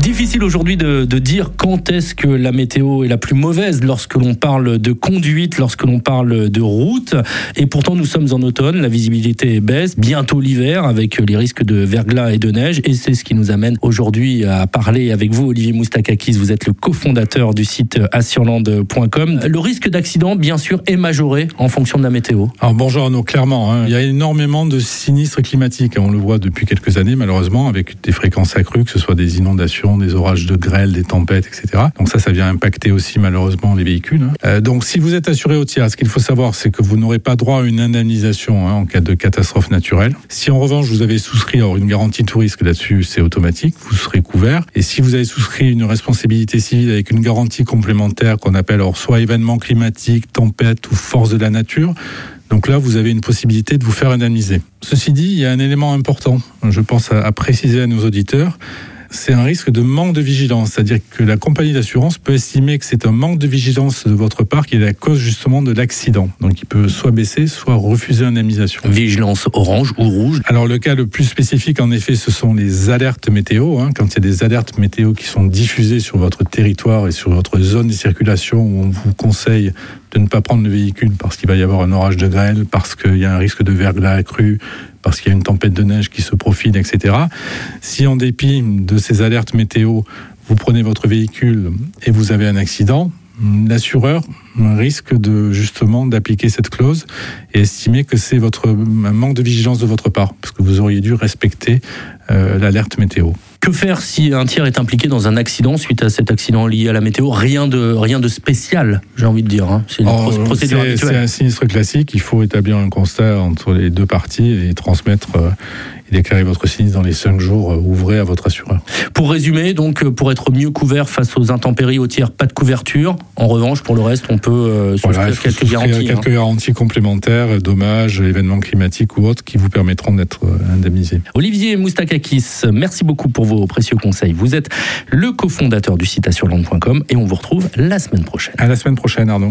Difficile aujourd'hui de, dire quand est-ce que la météo est la plus mauvaise lorsque l'on parle de conduite, lorsque l'on parle de route. Et pourtant, nous sommes en automne, la visibilité baisse, bientôt l'hiver avec les risques de verglas et de neige. Et c'est ce qui nous amène aujourd'hui à parler avec vous, Olivier Moustakakis. Vous êtes le cofondateur du site assurland.com. Le risque d'accident, bien sûr, est majoré en fonction de la météo. Alors bonjour Arnaud, clairement, hein, il y a énormément de sinistres climatiques. On le voit depuis quelques années, malheureusement, avec des fréquences accrues, que ce soit des inondations des orages de grêle, des tempêtes, etc. Donc ça, ça vient impacter aussi malheureusement les véhicules. Hein. Euh, donc si vous êtes assuré au tiers, ce qu'il faut savoir, c'est que vous n'aurez pas droit à une indemnisation hein, en cas de catastrophe naturelle. Si en revanche vous avez souscrit alors une garantie tout risque là-dessus, c'est automatique, vous serez couvert. Et si vous avez souscrit une responsabilité civile avec une garantie complémentaire qu'on appelle alors soit événement climatique, tempête ou force de la nature, donc là, vous avez une possibilité de vous faire indemniser. Ceci dit, il y a un élément important, je pense à, à préciser à nos auditeurs, c'est un risque de manque de vigilance. C'est-à-dire que la compagnie d'assurance peut estimer que c'est un manque de vigilance de votre part qui est la cause justement de l'accident. Donc il peut soit baisser, soit refuser indemnisation. Vigilance orange ou rouge Alors le cas le plus spécifique, en effet, ce sont les alertes météo. Hein. Quand il y a des alertes météo qui sont diffusées sur votre territoire et sur votre zone de circulation où on vous conseille de ne pas prendre le véhicule parce qu'il va y avoir un orage de grêle, parce qu'il y a un risque de verglas accru, parce qu'il y a une tempête de neige qui se profile, etc. Si en dépit de ces alertes météo, vous prenez votre véhicule et vous avez un accident, l'assureur risque de justement d'appliquer cette clause et estimer que c'est votre un manque de vigilance de votre part parce que vous auriez dû respecter euh, l'alerte météo. Que faire si un tiers est impliqué dans un accident suite à cet accident lié à la météo? Rien de, rien de spécial, j'ai envie de dire. Hein. C'est une oh, procédure C'est un sinistre classique. Il faut établir un constat entre les deux parties et transmettre euh, et déclarer votre sinistre dans les cinq jours euh, ouvrés à votre assureur. Pour résumer, donc, euh, pour être mieux couvert face aux intempéries au tiers, pas de couverture. En revanche, pour le reste, on peut euh, voilà, quelques garanties. Quelques hein. garanties complémentaires, dommages, événements climatiques ou autres qui vous permettront d'être indemnisé. Olivier Moustakakis, merci beaucoup pour vos précieux conseils. Vous êtes le cofondateur du site assurland.com et on vous retrouve la semaine prochaine. À la semaine prochaine, Arnaud.